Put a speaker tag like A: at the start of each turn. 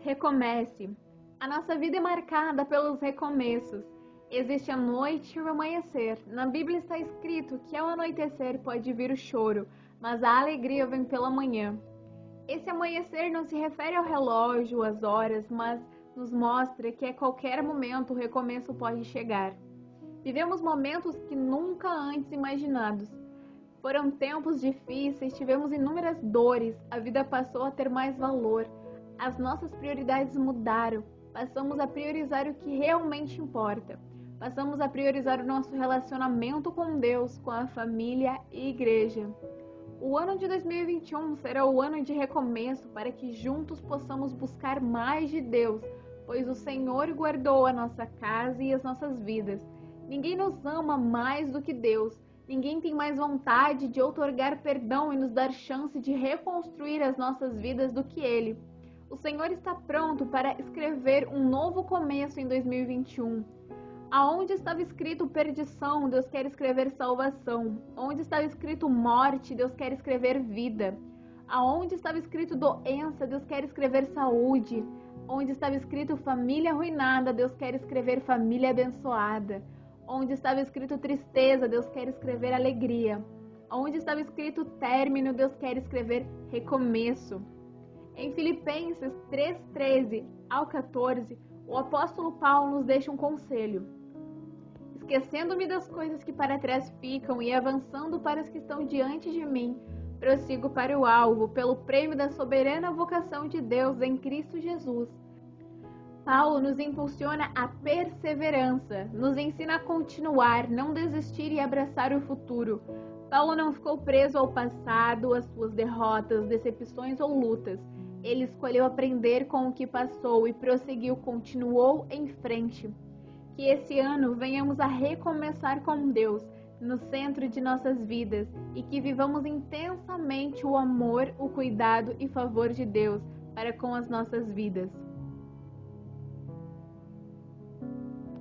A: Recomece. A nossa vida é marcada pelos recomeços. Existe a noite e o amanhecer. Na Bíblia está escrito que ao anoitecer pode vir o choro, mas a alegria vem pela manhã. Esse amanhecer não se refere ao relógio, às horas, mas nos mostra que a qualquer momento o recomeço pode chegar. Vivemos momentos que nunca antes imaginados. Foram tempos difíceis, tivemos inúmeras dores, a vida passou a ter mais valor, as nossas prioridades mudaram, passamos a priorizar o que realmente importa. Passamos a priorizar o nosso relacionamento com Deus, com a família e igreja. O ano de 2021 será o ano de recomeço para que juntos possamos buscar mais de Deus, pois o Senhor guardou a nossa casa e as nossas vidas. Ninguém nos ama mais do que Deus. Ninguém tem mais vontade de outorgar perdão e nos dar chance de reconstruir as nossas vidas do que Ele. O Senhor está pronto para escrever um novo começo em 2021. Aonde estava escrito perdição, Deus quer escrever salvação. Onde estava escrito morte, Deus quer escrever vida. Aonde estava escrito doença, Deus quer escrever saúde. Onde estava escrito família arruinada, Deus quer escrever família abençoada. Onde estava escrito tristeza, Deus quer escrever alegria. Onde estava escrito término, Deus quer escrever recomeço. Em Filipenses 3:13 ao 14, o apóstolo Paulo nos deixa um conselho. Esquecendo-me das coisas que para trás ficam e avançando para as que estão diante de mim, prossigo para o alvo, pelo prêmio da soberana vocação de Deus em Cristo Jesus. Paulo nos impulsiona a perseverança, nos ensina a continuar, não desistir e abraçar o futuro. Paulo não ficou preso ao passado, às suas derrotas, decepções ou lutas. Ele escolheu aprender com o que passou e prosseguiu, continuou em frente. Que esse ano venhamos a recomeçar com Deus no centro de nossas vidas e que vivamos intensamente o amor, o cuidado e favor de Deus para com as nossas vidas.